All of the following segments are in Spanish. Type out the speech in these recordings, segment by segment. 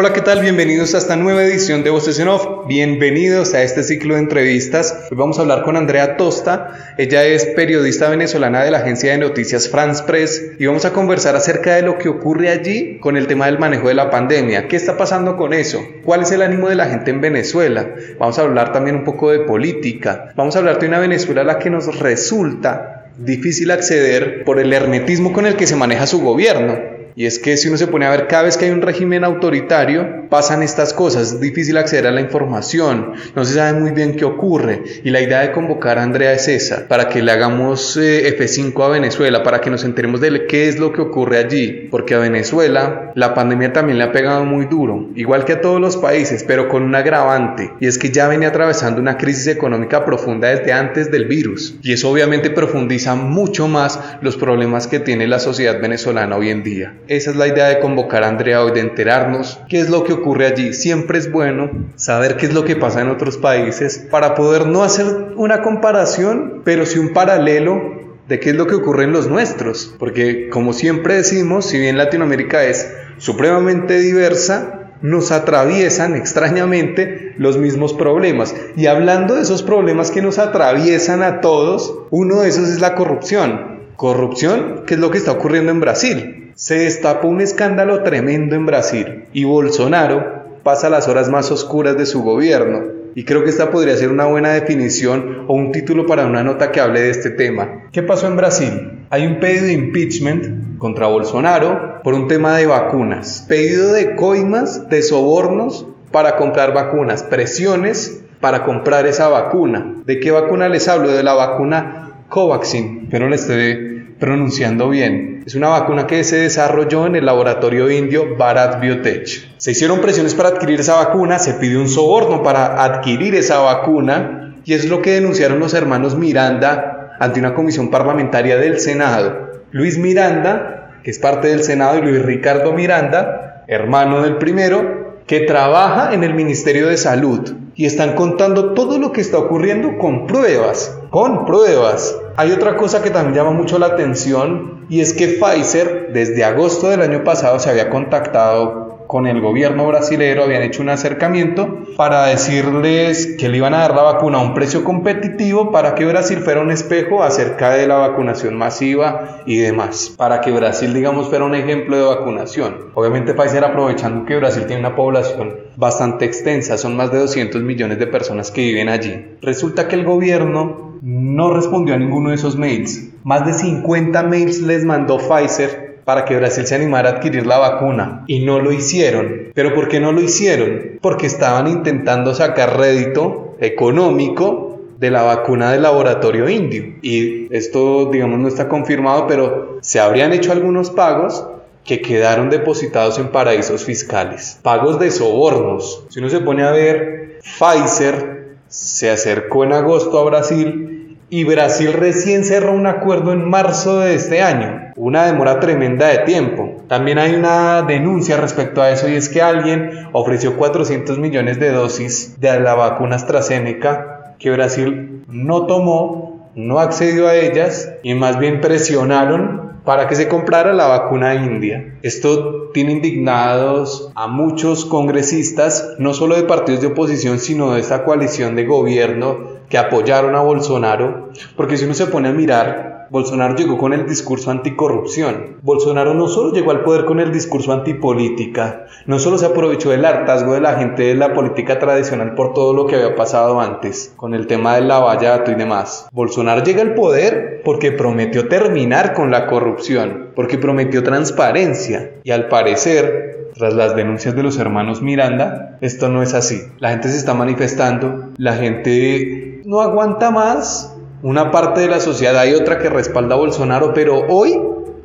Hola, ¿qué tal? Bienvenidos a esta nueva edición de Voces. Bienvenidos a este ciclo de entrevistas. Hoy vamos a hablar con Andrea Tosta. Ella es periodista venezolana de la agencia de noticias France Press y vamos a conversar acerca de lo que ocurre allí con el tema del manejo de la pandemia. ¿Qué está pasando con eso? ¿Cuál es el ánimo de la gente en Venezuela? Vamos a hablar también un poco de política. Vamos a hablar de una Venezuela a la que nos resulta difícil acceder por el hermetismo con el que se maneja su gobierno. Y es que si uno se pone a ver, cada vez que hay un régimen autoritario, pasan estas cosas, es difícil acceder a la información, no se sabe muy bien qué ocurre. Y la idea de convocar a Andrea es esa, para que le hagamos eh, F5 a Venezuela, para que nos enteremos de qué es lo que ocurre allí. Porque a Venezuela la pandemia también le ha pegado muy duro, igual que a todos los países, pero con un agravante. Y es que ya venía atravesando una crisis económica profunda desde antes del virus. Y eso obviamente profundiza mucho más los problemas que tiene la sociedad venezolana hoy en día. Esa es la idea de convocar a Andrea hoy, de enterarnos qué es lo que ocurre allí. Siempre es bueno saber qué es lo que pasa en otros países para poder no hacer una comparación, pero sí un paralelo de qué es lo que ocurre en los nuestros. Porque como siempre decimos, si bien Latinoamérica es supremamente diversa, nos atraviesan extrañamente los mismos problemas. Y hablando de esos problemas que nos atraviesan a todos, uno de esos es la corrupción. Corrupción, que es lo que está ocurriendo en Brasil se destapó un escándalo tremendo en Brasil y Bolsonaro pasa las horas más oscuras de su gobierno. Y creo que esta podría ser una buena definición o un título para una nota que hable de este tema. ¿Qué pasó en Brasil? Hay un pedido de impeachment contra Bolsonaro por un tema de vacunas. Pedido de coimas, de sobornos para comprar vacunas, presiones para comprar esa vacuna. ¿De qué vacuna les hablo? De la vacuna Covaxin, pero le estoy pronunciando bien es una vacuna que se desarrolló en el laboratorio indio Bharat Biotech. Se hicieron presiones para adquirir esa vacuna, se pidió un soborno para adquirir esa vacuna y es lo que denunciaron los hermanos Miranda ante una comisión parlamentaria del Senado. Luis Miranda, que es parte del Senado, y Luis Ricardo Miranda, hermano del primero, que trabaja en el Ministerio de Salud y están contando todo lo que está ocurriendo con pruebas, con pruebas. Hay otra cosa que también llama mucho la atención y es que Pfizer desde agosto del año pasado se había contactado con el gobierno brasilero habían hecho un acercamiento para decirles que le iban a dar la vacuna a un precio competitivo para que Brasil fuera un espejo acerca de la vacunación masiva y demás. Para que Brasil, digamos, fuera un ejemplo de vacunación. Obviamente Pfizer aprovechando que Brasil tiene una población bastante extensa, son más de 200 millones de personas que viven allí. Resulta que el gobierno no respondió a ninguno de esos mails. Más de 50 mails les mandó Pfizer para que Brasil se animara a adquirir la vacuna y no lo hicieron. ¿Pero por qué no lo hicieron? Porque estaban intentando sacar rédito económico de la vacuna del laboratorio indio. Y esto, digamos, no está confirmado, pero se habrían hecho algunos pagos que quedaron depositados en paraísos fiscales. Pagos de sobornos. Si uno se pone a ver, Pfizer se acercó en agosto a Brasil y Brasil recién cerró un acuerdo en marzo de este año. Una demora tremenda de tiempo. También hay una denuncia respecto a eso y es que alguien ofreció 400 millones de dosis de la vacuna AstraZeneca que Brasil no tomó, no accedió a ellas y más bien presionaron para que se comprara la vacuna india. Esto tiene indignados a muchos congresistas, no solo de partidos de oposición, sino de esta coalición de gobierno que apoyaron a Bolsonaro, porque si uno se pone a mirar, Bolsonaro llegó con el discurso anticorrupción. Bolsonaro no solo llegó al poder con el discurso antipolítica, no solo se aprovechó del hartazgo de la gente de la política tradicional por todo lo que había pasado antes, con el tema del lavallato y demás. Bolsonaro llega al poder porque prometió terminar con la corrupción, porque prometió transparencia y al parecer tras las denuncias de los hermanos Miranda, esto no es así. La gente se está manifestando, la gente no aguanta más. Una parte de la sociedad hay otra que respalda a Bolsonaro, pero hoy,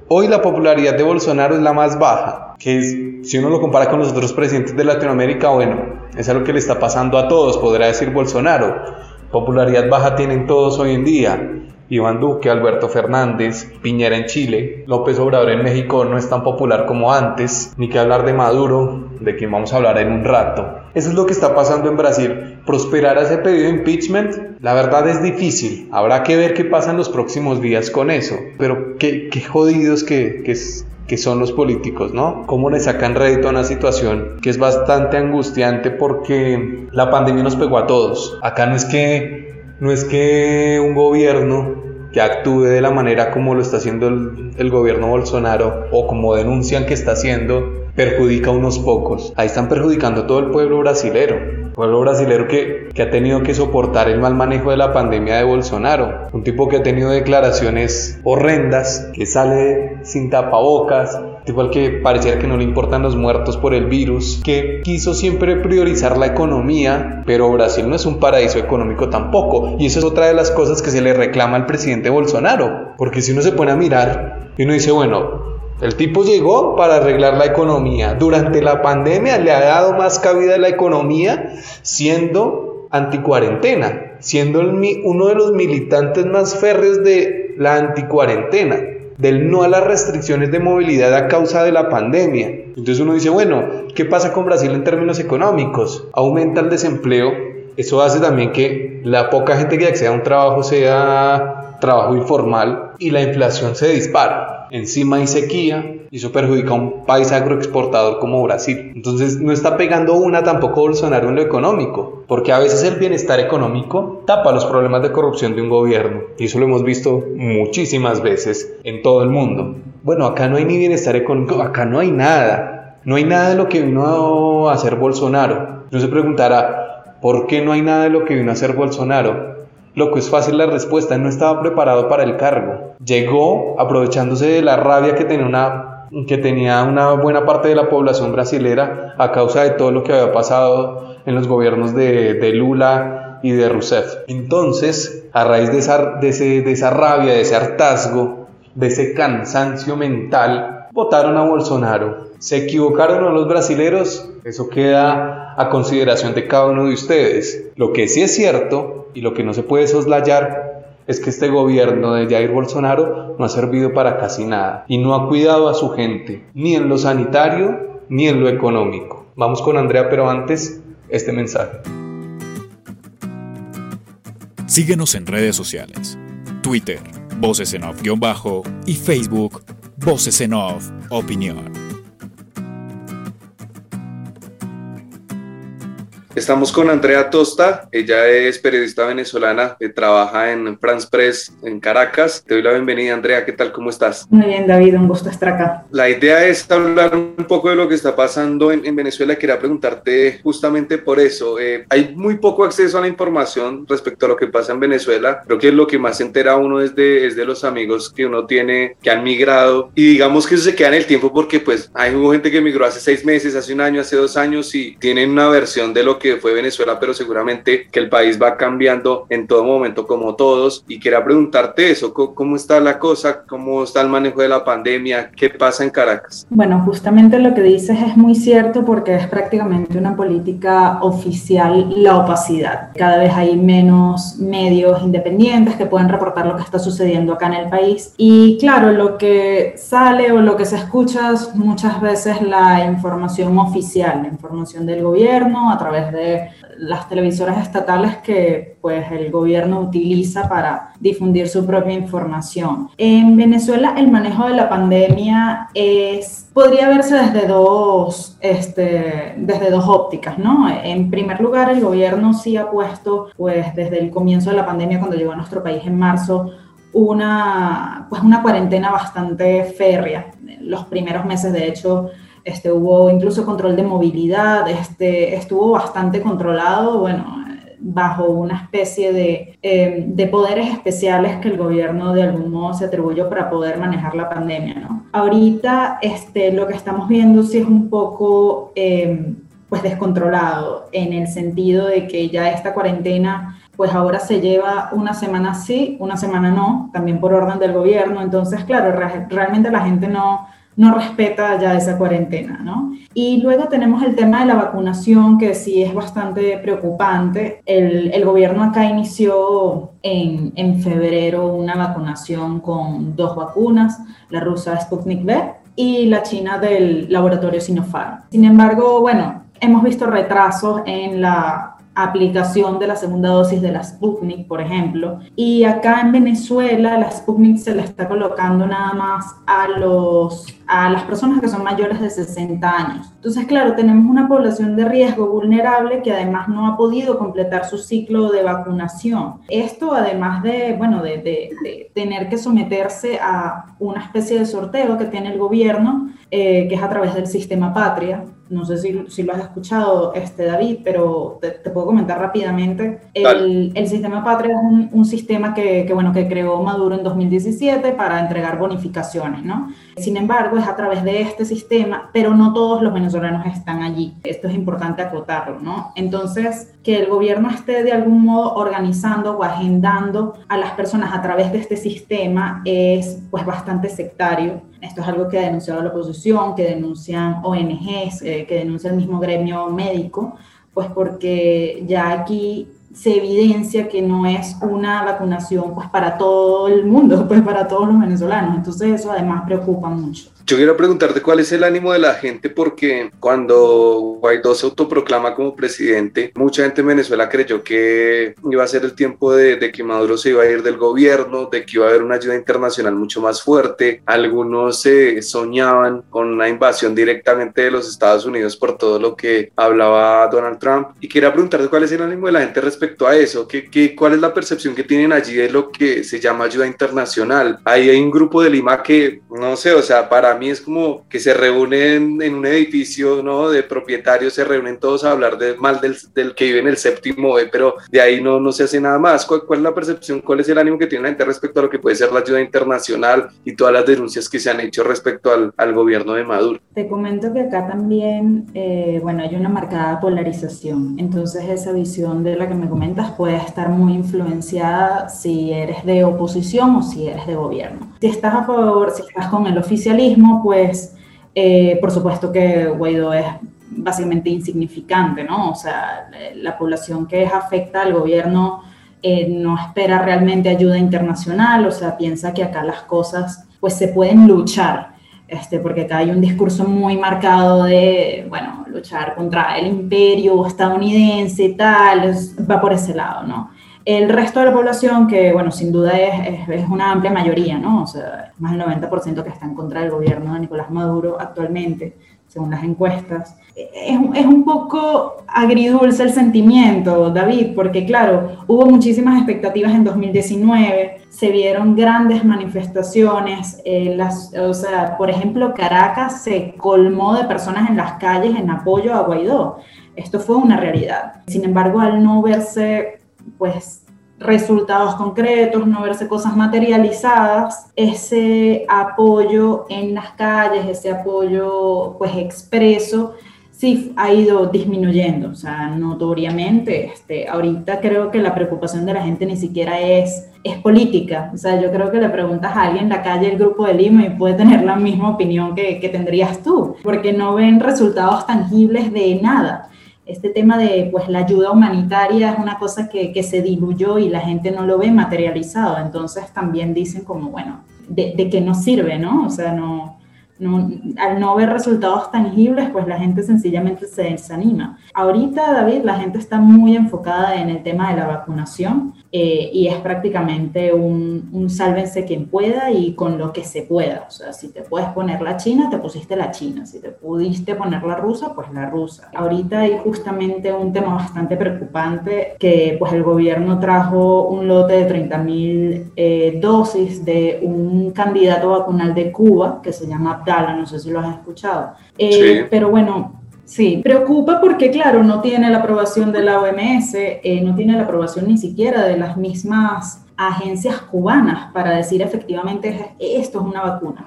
hoy la popularidad de Bolsonaro es la más baja, que si uno lo compara con los otros presidentes de Latinoamérica, bueno, es algo que le está pasando a todos, podrá decir Bolsonaro. Popularidad baja tienen todos hoy en día. Iván Duque, Alberto Fernández, Piñera en Chile, López Obrador en México no es tan popular como antes, ni que hablar de Maduro, de quien vamos a hablar en un rato. Eso es lo que está pasando en Brasil. Prosperar a ese pedido de impeachment, la verdad es difícil. Habrá que ver qué pasa en los próximos días con eso. Pero qué, qué jodidos que, que, que son los políticos, ¿no? Cómo le sacan rédito a una situación que es bastante angustiante porque la pandemia nos pegó a todos. Acá no es que no es que un gobierno que actúe de la manera como lo está haciendo el, gobierno Bolsonaro o como denuncian que está haciendo, perjudica a unos pocos. Ahí están perjudicando a todo el pueblo brasilero. Pueblo brasilero que, que ha tenido que soportar el mal manejo de la pandemia de Bolsonaro. Un tipo que ha tenido declaraciones horrendas, que sale sin tapabocas, igual que pareciera que no le importan los muertos por el virus, que quiso siempre priorizar la economía, pero Brasil no es un paraíso económico tampoco, y eso es otra de las cosas que se le reclama al presidente Bolsonaro, porque si uno se pone a mirar y uno dice, bueno, el tipo llegó para arreglar la economía, durante la pandemia le ha dado más cabida a la economía siendo anticuarentena, siendo uno de los militantes más férreos de la anticuarentena del no a las restricciones de movilidad a causa de la pandemia. Entonces uno dice, bueno, ¿qué pasa con Brasil en términos económicos? Aumenta el desempleo, eso hace también que la poca gente que acceda a un trabajo sea trabajo informal y la inflación se dispara. Encima hay sequía y eso perjudica a un país agroexportador como Brasil. Entonces no está pegando una tampoco Bolsonaro en lo económico, porque a veces el bienestar económico tapa los problemas de corrupción de un gobierno. Y eso lo hemos visto muchísimas veces en todo el mundo. Bueno, acá no hay ni bienestar económico, acá no hay nada. No hay nada de lo que vino a hacer Bolsonaro. Uno se preguntará, ¿por qué no hay nada de lo que vino a hacer Bolsonaro? Lo que es fácil la respuesta, no estaba preparado para el cargo. Llegó aprovechándose de la rabia que tenía una que tenía una buena parte de la población brasilera a causa de todo lo que había pasado en los gobiernos de, Lula y de Rousseff. Entonces, a raíz de esa, de, de esa rabia, de ese hartazgo, de ese cansancio mental, votaron a Bolsonaro. ¿Se equivocaron los brasileros? Eso queda a consideración de cada uno de ustedes. Lo que sí es cierto y lo que no se puede soslayar es que este gobierno de Jair Bolsonaro no ha servido para casi nada y no ha cuidado a su gente, ni en lo sanitario ni en lo económico. Vamos con Andrea, pero antes, este mensaje. Síguenos en redes sociales, Twitter, Voces en Off-Bajo y Facebook, Voces en Off Opinión. Estamos con Andrea Tosta, ella es periodista venezolana que trabaja en France Press en Caracas. Te doy la bienvenida, Andrea, ¿qué tal? ¿Cómo estás? Muy bien, David, un gusto estar acá. La idea es hablar un poco de lo que está pasando en, Venezuela. Quería preguntarte justamente por eso. Eh, hay muy poco acceso a la información respecto a lo que pasa en Venezuela. Creo que lo que más se entera uno es de, es de los amigos que uno tiene que han migrado y digamos que eso se queda en el tiempo porque pues hay gente que migró hace seis meses, hace un año, hace dos años y tienen una versión de lo que que fue Venezuela, pero seguramente que el país va cambiando en todo momento como todos. Y quería preguntarte eso, ¿cómo está la cosa? ¿Cómo está el manejo de la pandemia? ¿Qué pasa en Caracas? Bueno, justamente lo que dices es muy cierto porque es prácticamente una política oficial la opacidad. Cada vez hay menos medios independientes que pueden reportar lo que está sucediendo acá en el país. Y claro, lo que sale o lo que se escucha es muchas veces la información oficial, la información del gobierno a través de las televisoras estatales que pues el gobierno utiliza para difundir su propia información. En Venezuela el manejo de la pandemia es podría verse desde dos este, desde dos ópticas, ¿no? En primer lugar, el gobierno sí ha puesto pues desde el comienzo de la pandemia cuando llegó a nuestro país en marzo una pues una cuarentena bastante férrea. Los primeros meses de hecho este, hubo incluso control de movilidad, este, estuvo bastante controlado, bueno, bajo una especie de, em, de, poderes especiales que el gobierno de algún modo se atribuyó para poder manejar la pandemia, ¿no? Ahorita este, lo que estamos viendo sí es un poco eh, pues descontrolado en el sentido de que ya esta cuarentena pues ahora se lleva una semana sí, una semana no, también por orden del gobierno. Entonces, claro, realmente la gente no, no respeta ya esa cuarentena, ¿no? Y luego tenemos el tema de la vacunación, que sí es bastante preocupante. El, gobierno acá inició en, en, febrero una vacunación con dos vacunas, la rusa Sputnik V y la china del laboratorio Sinopharm. Sin embargo, bueno, hemos visto retrasos en la aplicación de la segunda dosis de la Sputnik, por ejemplo. Y acá en Venezuela la Sputnik se la está colocando nada más a, los, a las personas que son mayores de 60 años. Entonces, claro, tenemos una población de riesgo vulnerable que además no ha podido completar su ciclo de vacunación. Esto además de, bueno, de, tener que someterse a una especie de sorteo que tiene el gobierno, eh, que es a través del sistema Patria, no sé si, si, lo has escuchado, este, David, pero te, puedo comentar rápidamente. El, el, sistema Patria es un, un sistema que, que, bueno, que creó Maduro en 2017 para entregar bonificaciones, ¿no? Sin embargo, es a través de este sistema, pero no todos los venezolanos están allí. Esto es importante acotarlo, ¿no? Entonces, que el gobierno esté de algún modo organizando o agendando a las personas a través de este sistema es pues bastante sectario. Esto es algo que ha denunciado la oposición, que denuncian ONGs, eh, que denuncia el mismo gremio médico, pues porque ya aquí se evidencia que no es una vacunación pues para todo el mundo, pues para todos los venezolanos. Entonces eso además preocupa mucho. Yo quiero preguntarte cuál es el ánimo de la gente porque cuando Guaidó se autoproclama como presidente, mucha gente en Venezuela creyó que iba a ser el tiempo de, de, que Maduro se iba a ir del gobierno, de que iba a haber una ayuda internacional mucho más fuerte. Algunos se soñaban con una invasión directamente de los Estados Unidos por todo lo que hablaba Donald Trump. Y quería preguntarte cuál es el ánimo de la gente respecto a eso, ¿Qué, qué, cuál es la percepción que tienen allí de lo que se llama ayuda internacional. Ahí hay un grupo de Lima que, no sé, o sea, para mí es como que se reúnen en un edificio, ¿no? De propietarios, se reúnen todos a hablar de mal del, del que vive en el séptimo B, pero de ahí no, no se hace nada más. ¿Cuál, ¿Cuál, es la percepción, cuál es el ánimo que tiene la gente respecto a lo que puede ser la ayuda internacional y todas las denuncias que se han hecho respecto al, al gobierno de Maduro? Te comento que acá también, eh, bueno, hay una marcada polarización. Entonces esa visión de la que me comentas puede estar muy influenciada si eres de oposición o si eres de gobierno. Si estás a favor, si estás con el oficialismo, pues eh, por supuesto que Guaidó es básicamente insignificante, ¿no? O sea, la población que afecta al gobierno eh, no espera realmente ayuda internacional, o sea, piensa que acá las cosas pues se pueden luchar, este, porque acá hay un discurso muy marcado de, bueno, luchar contra el imperio estadounidense y tal, va por ese lado, ¿no? El resto de la población, que bueno, sin duda es, es, una amplia mayoría, ¿no? O sea, más del 90% que está en contra del gobierno de Nicolás Maduro actualmente, según las encuestas. Es, es, un poco agridulce el sentimiento, David, porque claro, hubo muchísimas expectativas en 2019, se vieron grandes manifestaciones, eh, las, o sea, por ejemplo, Caracas se colmó de personas en las calles en apoyo a Guaidó. Esto fue una realidad. Sin embargo, al no verse pues resultados concretos, no verse cosas materializadas, ese apoyo en las calles, ese apoyo pues expreso, sí ha ido disminuyendo, o sea, notoriamente. Este, ahorita creo que la preocupación de la gente ni siquiera es, es política, o sea, yo creo que le preguntas a alguien en la calle el grupo de Lima y puede tener la misma opinión que, que tendrías tú, porque no ven resultados tangibles de nada este tema de pues la ayuda humanitaria es una cosa que, que, se diluyó y la gente no lo ve materializado. Entonces también dicen como, bueno, de, de qué nos sirve, ¿no? O sea, no, no, al no ver resultados tangibles, pues la gente sencillamente se desanima. Ahorita, David, la gente está muy enfocada en el tema de la vacunación eh, y es prácticamente un, un, sálvense quien pueda y con lo que se pueda. O sea, si te puedes poner la china, te pusiste la china. Si te pudiste poner la rusa, pues la rusa. Ahorita hay justamente un tema bastante preocupante que pues el gobierno trajo un lote de 30 mil eh, dosis de un candidato vacunal de Cuba que se llama Abdala, no sé si lo has escuchado. Eh, pero bueno, Sí, preocupa porque, claro, no tiene la aprobación de la OMS, eh, no tiene la aprobación ni siquiera de las mismas agencias cubanas para decir efectivamente esto es una vacuna.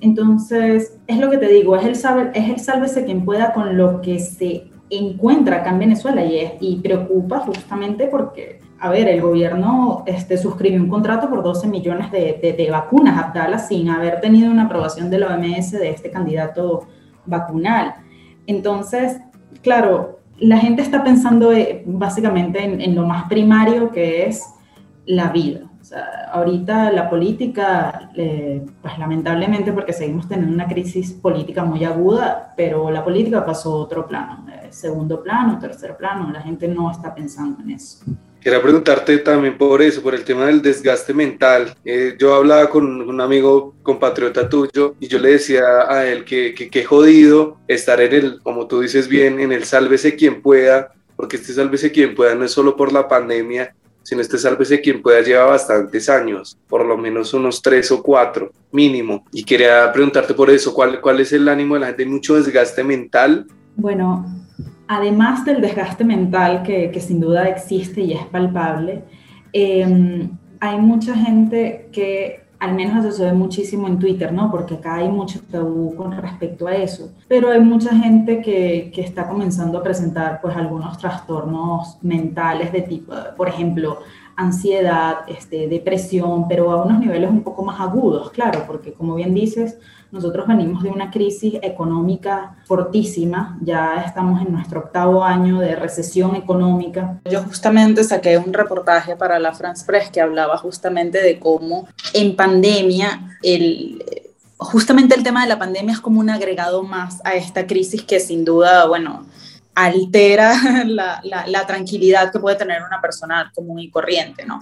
Entonces, es lo que te digo, es el, es el sálvese quien pueda con lo que se encuentra acá en Venezuela y, es, y preocupa justamente porque, a ver, el gobierno este, suscribió un contrato por 12 millones de, de, de vacunas, Abdala, sin haber tenido una aprobación de la OMS de este candidato vacunal. Entonces, claro, la gente está pensando eh, básicamente en, lo más primario que es la vida. O sea, ahorita la política, eh, pues lamentablemente porque seguimos teniendo una crisis política muy aguda, pero la política pasó a otro plano, eh, segundo plano, tercer plano, la gente no está pensando en eso. Quería preguntarte también por eso, por el tema del desgaste mental. Eh, yo hablaba con un amigo compatriota tuyo y yo le decía a él que qué jodido estar en el, como tú dices bien, en el sálvese quien pueda, porque este sálvese quien pueda no es solo por la pandemia, sino este sálvese quien pueda lleva bastantes años, por lo menos unos tres o cuatro mínimo. Y quería preguntarte por eso, ¿cuál, cuál es el ánimo de la gente? ¿Hay mucho desgaste mental? Bueno, además del desgaste mental que, sin duda existe y es palpable, em, hay mucha gente que, al menos eso se ve muchísimo en Twitter, ¿no? Porque acá hay mucho tabú con respecto a eso, pero hay mucha gente que, que está comenzando a presentar pues algunos trastornos mentales de tipo, por ejemplo, ansiedad, este, depresión, pero a unos niveles un poco más agudos, claro, porque como bien dices, nosotros venimos de una crisis económica fortísima, ya estamos en nuestro octavo año de recesión económica. Yo justamente saqué un reportaje para la France Press que hablaba justamente de cómo en pandemia el justamente el tema de la pandemia es como un agregado más a esta crisis que sin duda, bueno, altera la, la, tranquilidad que puede tener una persona común y corriente, ¿no?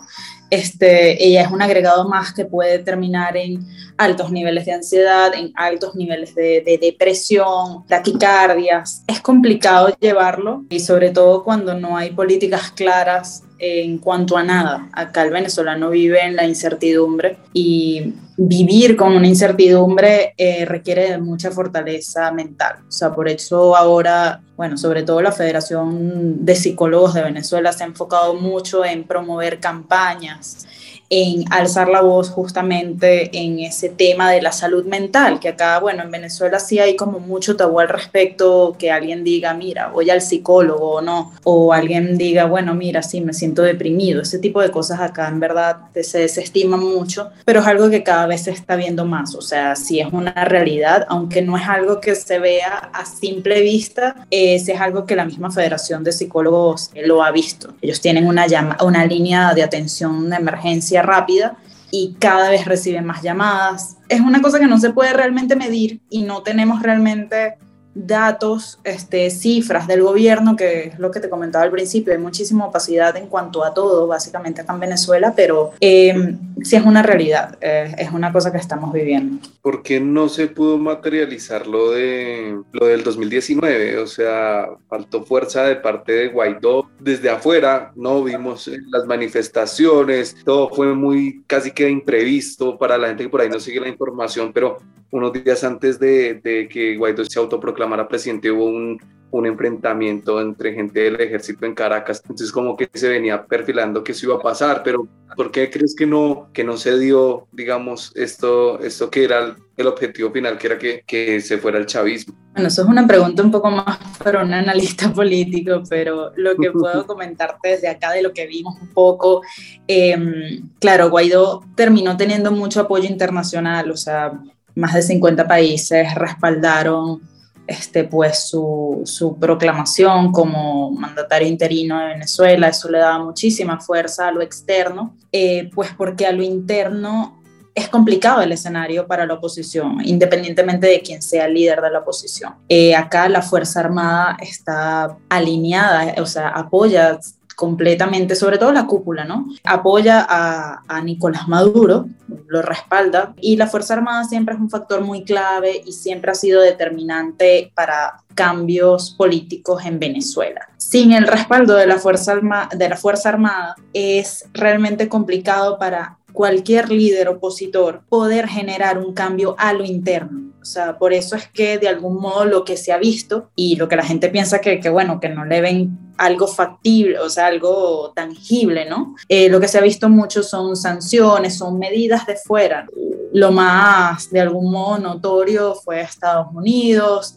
Este, ella es un agregado más que puede terminar en altos niveles de ansiedad, en altos niveles de, de depresión, taquicardias. Es complicado llevarlo y sobre todo cuando no hay políticas claras en cuanto a nada. Acá el venezolano vive en la incertidumbre y vivir con una incertidumbre eh, requiere de mucha fortaleza mental. O sea, por eso ahora, bueno, sobre todo la Federación de Psicólogos de Venezuela se ha enfocado mucho en promover campañas podcasts. En alzar la voz justamente en ese tema de la salud mental, que acá, bueno, en Venezuela sí hay como mucho tabú al respecto, que alguien diga, mira, voy al psicólogo o no, o alguien diga, bueno, mira, sí, me siento deprimido, ese tipo de cosas acá en verdad se desestima mucho, pero es algo que cada vez se está viendo más, o sea, sí es una realidad, aunque no es algo que se vea a simple vista, eh, es algo que la misma Federación de Psicólogos lo ha visto. Ellos tienen una, llama, una línea de atención de emergencia rápida y cada vez reciben más llamadas. Es una cosa que no se puede realmente medir y no tenemos realmente datos, este, cifras del gobierno, que es lo que te comentaba al principio, hay muchísima opacidad en cuanto a todo, básicamente acá en Venezuela, pero eh, sí es una realidad, eh, es una cosa que estamos viviendo. ¿Por qué no se pudo materializar lo, de, lo del 2019? O sea, faltó fuerza de parte de Guaidó desde afuera, no vimos las manifestaciones, todo fue muy casi que imprevisto para la gente que por ahí no sigue la información, pero unos días antes de, de que Guaidó se autoproclamara presidente hubo un, un, enfrentamiento entre gente del ejército en Caracas, entonces como que se venía perfilando que eso iba a pasar, pero ¿por qué crees que no, que no se dio, digamos, esto, esto que era el objetivo final, que era que, que se fuera el chavismo? Bueno, eso es una pregunta un poco más para un analista político, pero lo que puedo comentarte desde acá de lo que vimos un poco, eh, claro, Guaidó terminó teniendo mucho apoyo internacional, o sea, más de 50 países respaldaron este, pues, su, su, proclamación como mandatario interino de Venezuela. Eso le daba muchísima fuerza a lo externo, eh, pues porque a lo interno es complicado el escenario para la oposición, independientemente de quién sea el líder de la oposición. Eh, acá la Fuerza Armada está alineada, o sea, apoya completamente, sobre todo la cúpula, ¿no? Apoya a, Nicolás Maduro, lo respalda, y la Fuerza Armada siempre es un factor muy clave y siempre ha sido determinante para cambios políticos en Venezuela. Sin el respaldo de la Fuerza, de la Fuerza Armada es realmente complicado para cualquier líder opositor poder generar un cambio a lo interno. O sea, por eso es que de algún modo lo que se ha visto y lo que la gente piensa que bueno, que no le ven algo factible, o sea, algo tangible, ¿no? Eh, lo que se ha visto mucho son sanciones, son medidas de fuera. Lo más, de algún modo, notorio fue Estados Unidos,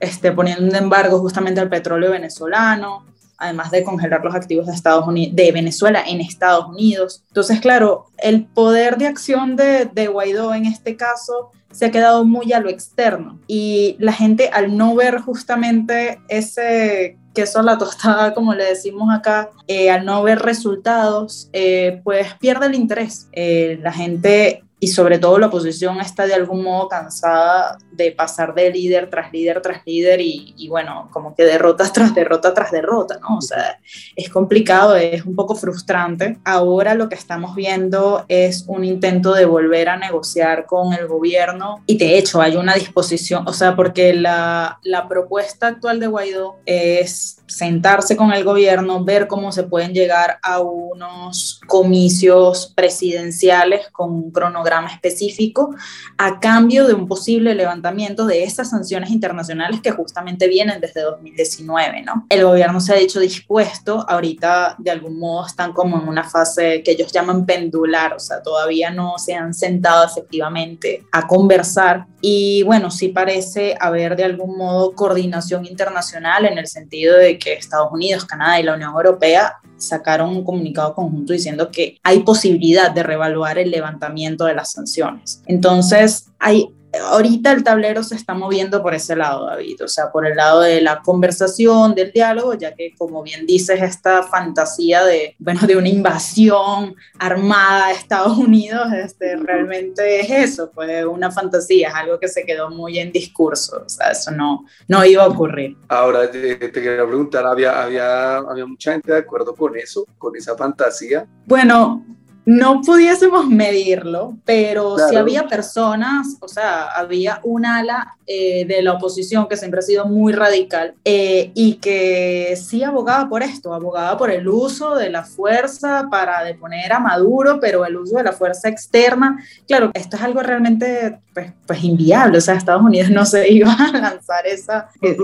este, poniendo un embargo justamente al petróleo venezolano, además de congelar los activos de, Estados Unidos, de Venezuela en Estados Unidos. Entonces, claro, el poder de acción de, de Guaidó en este caso se ha quedado muy a lo externo y la gente al no ver justamente ese queso a la tostada, como le decimos acá, eh, al no ver resultados, eh, pues pierde el interés. Eh, la gente y sobre todo la oposición está de algún modo cansada de pasar de líder tras líder tras líder y, bueno, como que derrota tras derrota tras derrota, ¿no? O sea, es complicado, es un poco frustrante. Ahora lo que estamos viendo es un intento de volver a negociar con el gobierno y de hecho hay una disposición, o sea, porque la, la propuesta actual de Guaidó es sentarse con el gobierno, ver cómo se pueden llegar a unos comicios presidenciales con un cronograma específico a cambio de un posible levantamiento de esas sanciones internacionales que justamente vienen desde 2019, ¿no? El gobierno se ha dicho dispuesto, ahorita de algún modo están como en una fase que ellos llaman pendular, o sea, todavía no se han sentado efectivamente a conversar y bueno, sí parece haber de algún modo coordinación internacional en el sentido de que Estados Unidos, Canadá y la Unión Europea sacaron un comunicado conjunto diciendo que hay posibilidad de reevaluar el levantamiento de las sanciones. Entonces, hay ahorita el tablero se está moviendo por ese lado, David, o sea, por el lado de la conversación, del diálogo, ya que como bien dices, esta fantasía de, bueno, de una invasión armada a Estados Unidos, este, realmente es eso, fue una fantasía, es algo que se quedó muy en discurso, o sea, eso no, no iba a ocurrir. Ahora, te, te quería preguntar, ¿había, había, ¿había mucha gente de acuerdo con eso, con esa fantasía? Bueno, no pudiésemos medirlo, pero si había personas, o sea, había un ala eh, de la oposición que siempre ha sido muy radical eh, y que sí abogaba por esto, abogaba por el uso de la fuerza para deponer a Maduro, pero el uso de la fuerza externa, claro, esto es algo realmente pues, pues inviable, o sea, Estados Unidos no se iba a lanzar esa, e,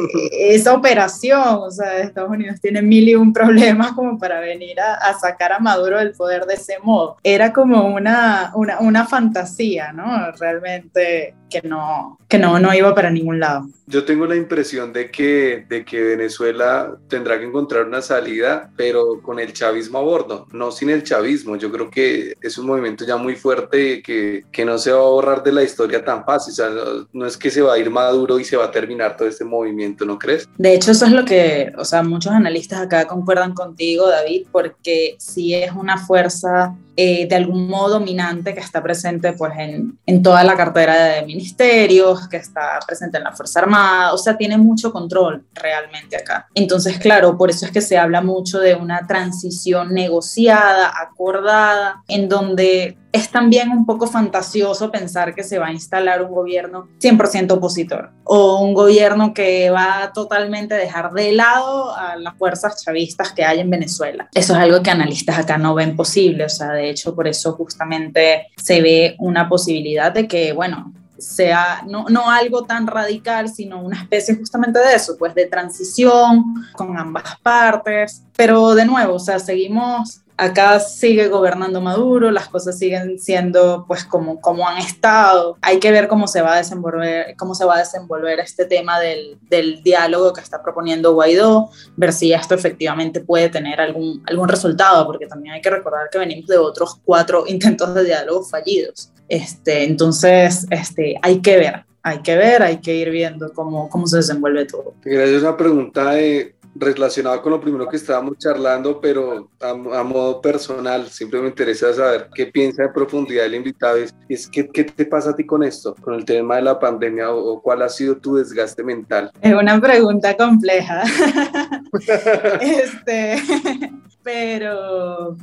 esa operación, o sea, Estados Unidos tiene mil y un problemas como para venir a, a sacar a Maduro del poder de ese modo era como una, una, una fantasía, ¿no? Realmente que no, que no, no iba para ningún lado. Yo tengo la impresión de que, de que Venezuela tendrá que encontrar una salida, pero con el chavismo a bordo, no sin el chavismo. Yo creo que es un movimiento ya muy fuerte que, que no se va a borrar de la historia tan fácil. O sea, no, es que se va a ir Maduro y se va a terminar todo este movimiento, ¿no crees? De hecho, eso es lo que, o sea, muchos analistas acá concuerdan contigo, David, porque sí es una fuerza eh, de algún modo dominante que está presente pues en, en toda la cartera de ministerios, que está presente en la Fuerza Armada, o sea, tiene mucho control realmente acá. Entonces, claro, por eso es que se habla mucho de una transición negociada, acordada, en donde es también un poco fantasioso pensar que se va a instalar un gobierno 100% opositor o un gobierno que va a totalmente dejar de lado a las fuerzas chavistas que hay en Venezuela. Eso es algo que analistas acá no ven posible, o sea, de hecho por eso justamente se ve una posibilidad de que, bueno, sea no, no, algo tan radical, sino una especie justamente de eso, pues de transición con ambas partes. Pero de nuevo, o sea, seguimos acá sigue gobernando Maduro, las cosas siguen siendo pues como, como han estado. Hay que ver cómo se va a desenvolver, cómo se va a desenvolver este tema del, del diálogo que está proponiendo Guaidó, ver si esto efectivamente puede tener algún, algún resultado, porque también hay que recordar que venimos de otros cuatro intentos de diálogo fallidos. Este, entonces, este, hay que ver, hay que ver, hay que ir viendo cómo, cómo se desenvuelve todo. Te quería hacer pregunta de relacionado con lo primero que estábamos charlando, pero a, modo personal, siempre me interesa saber qué piensa de profundidad el invitado. Es, es ¿qué, ¿qué, te pasa a ti con esto, con el tema de la pandemia o, cuál ha sido tu desgaste mental? Es una pregunta compleja. este, pero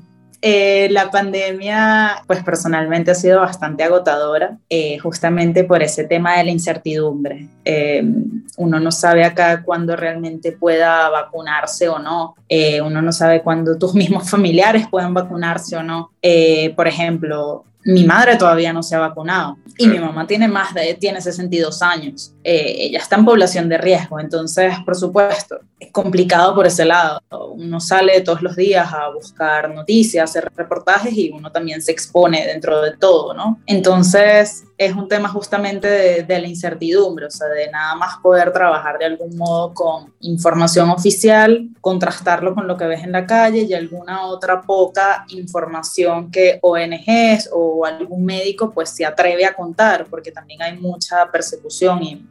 eh, la pandemia, pues personalmente ha sido bastante agotadora, eh, justamente por ese tema de la incertidumbre. Eh, uno no sabe acá cuándo realmente pueda vacunarse o no. uno no sabe cuándo tus mismos familiares puedan vacunarse o no. por ejemplo, mi madre todavía no se ha vacunado y mi mamá tiene más de, tiene 62 años. Eh, ella está en población de riesgo, entonces, por supuesto, es complicado por ese lado. Uno sale todos los días a buscar noticias, hacer reportajes y uno también se expone dentro de todo, ¿no? Entonces, es un tema justamente de, de, la incertidumbre, o sea, de nada más poder trabajar de algún modo con información oficial, contrastarlo con lo que ves en la calle y alguna otra poca información que ONGs o algún médico pues se atreve a contar, porque también hay mucha persecución y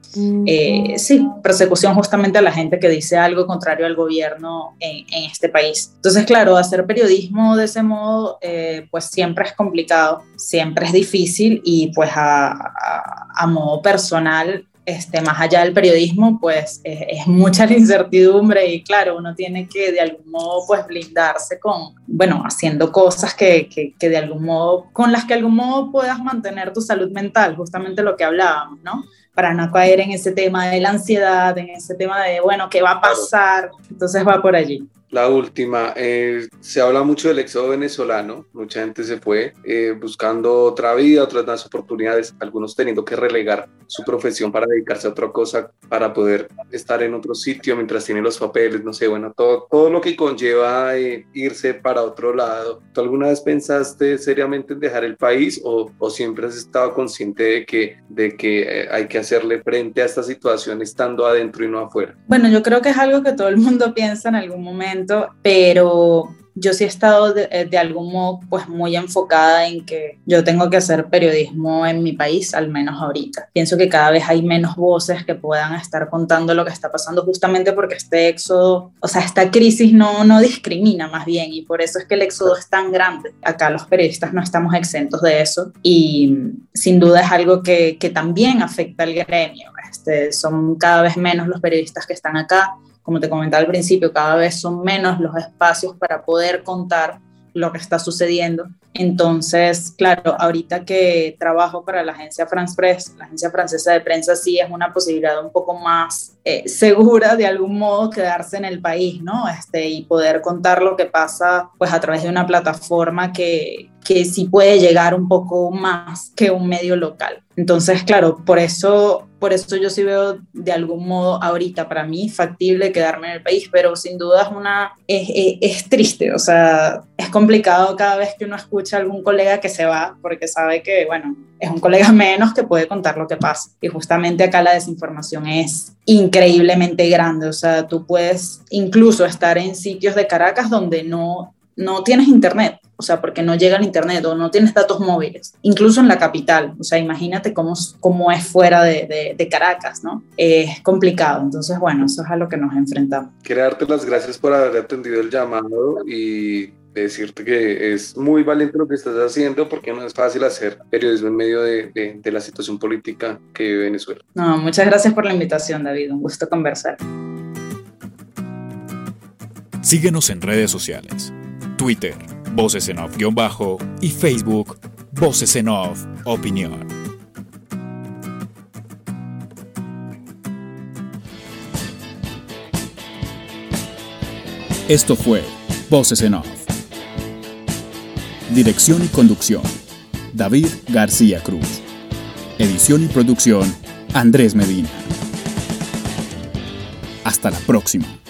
eh, sí, persecución justamente a la gente que dice algo contrario al gobierno en, en este país. Entonces, claro, hacer periodismo de ese modo eh, pues siempre es complicado, siempre es difícil y pues a a, modo personal, este, más allá del periodismo, pues es, mucha la incertidumbre y claro, uno tiene que de algún modo pues blindarse con, bueno, haciendo cosas que, que, que, de algún modo, con las que de algún modo puedas mantener tu salud mental, justamente lo que hablábamos, ¿no? Para no caer en ese tema de la ansiedad, en ese tema de, bueno, ¿qué va a pasar? Entonces va por allí. La última, eh, se habla mucho del éxodo venezolano, mucha gente se fue eh, buscando otra vida, otras más oportunidades, algunos teniendo que relegar su profesión para dedicarse a otra cosa, para poder estar en otro sitio mientras tienen los papeles, no sé, bueno, todo, todo lo que conlleva eh, irse para otro lado. ¿Tú alguna vez pensaste seriamente en dejar el país o, o siempre has estado consciente de que, de que hay que hacerle frente a esta situación estando adentro y no afuera? Bueno, yo creo que es algo que todo el mundo piensa en algún momento pero yo sí he estado de, de, algún modo pues muy enfocada en que yo tengo que hacer periodismo en mi país, al menos ahorita. Pienso que cada vez hay menos voces que puedan estar contando lo que está pasando justamente porque este éxodo, o sea, esta crisis no, no discrimina más bien y por eso es que el éxodo es tan grande. Acá los periodistas no estamos exentos de eso y sin duda es algo que, que también afecta al gremio. Este, son cada vez menos los periodistas que están acá como te comentaba al principio, cada vez son menos los espacios para poder contar lo que está sucediendo. Entonces, claro, ahorita que trabajo para la agencia France Press, la agencia francesa de prensa, sí es una posibilidad un poco más eh, segura de algún modo quedarse en el país, ¿no? Este, y poder contar lo que pasa pues a través de una plataforma que, que sí puede llegar un poco más que un medio local. Entonces, claro, por eso, por eso yo sí veo de algún modo ahorita para mí factible quedarme en el país, pero sin duda es una, es, triste, o sea, es complicado cada vez que uno escucha a algún colega que se va, porque sabe que, bueno, es un colega menos que puede contar lo que pasa. Y justamente acá la desinformación es increíblemente grande, o sea, tú puedes incluso estar en sitios de Caracas donde no, no tienes internet o sea, porque no llega al Internet o no tienes datos móviles, incluso en la capital, o sea, imagínate cómo, cómo es fuera de, de, Caracas, ¿no? es complicado, entonces, bueno, eso es a lo que nos enfrentamos. Quiero darte las gracias por haber atendido el llamado y decirte que es muy valiente lo que estás haciendo porque no es fácil hacer periodismo en medio de, de, de la situación política que vive Venezuela. No, muchas gracias por la invitación, David, un gusto conversar. Síguenos en redes sociales. Twitter, Voces en Off-Bajo y Facebook Voces en Off Opinión. Esto fue Voces en Off. Dirección y conducción, David García Cruz. Edición y producción, Andrés Medina. Hasta la próxima.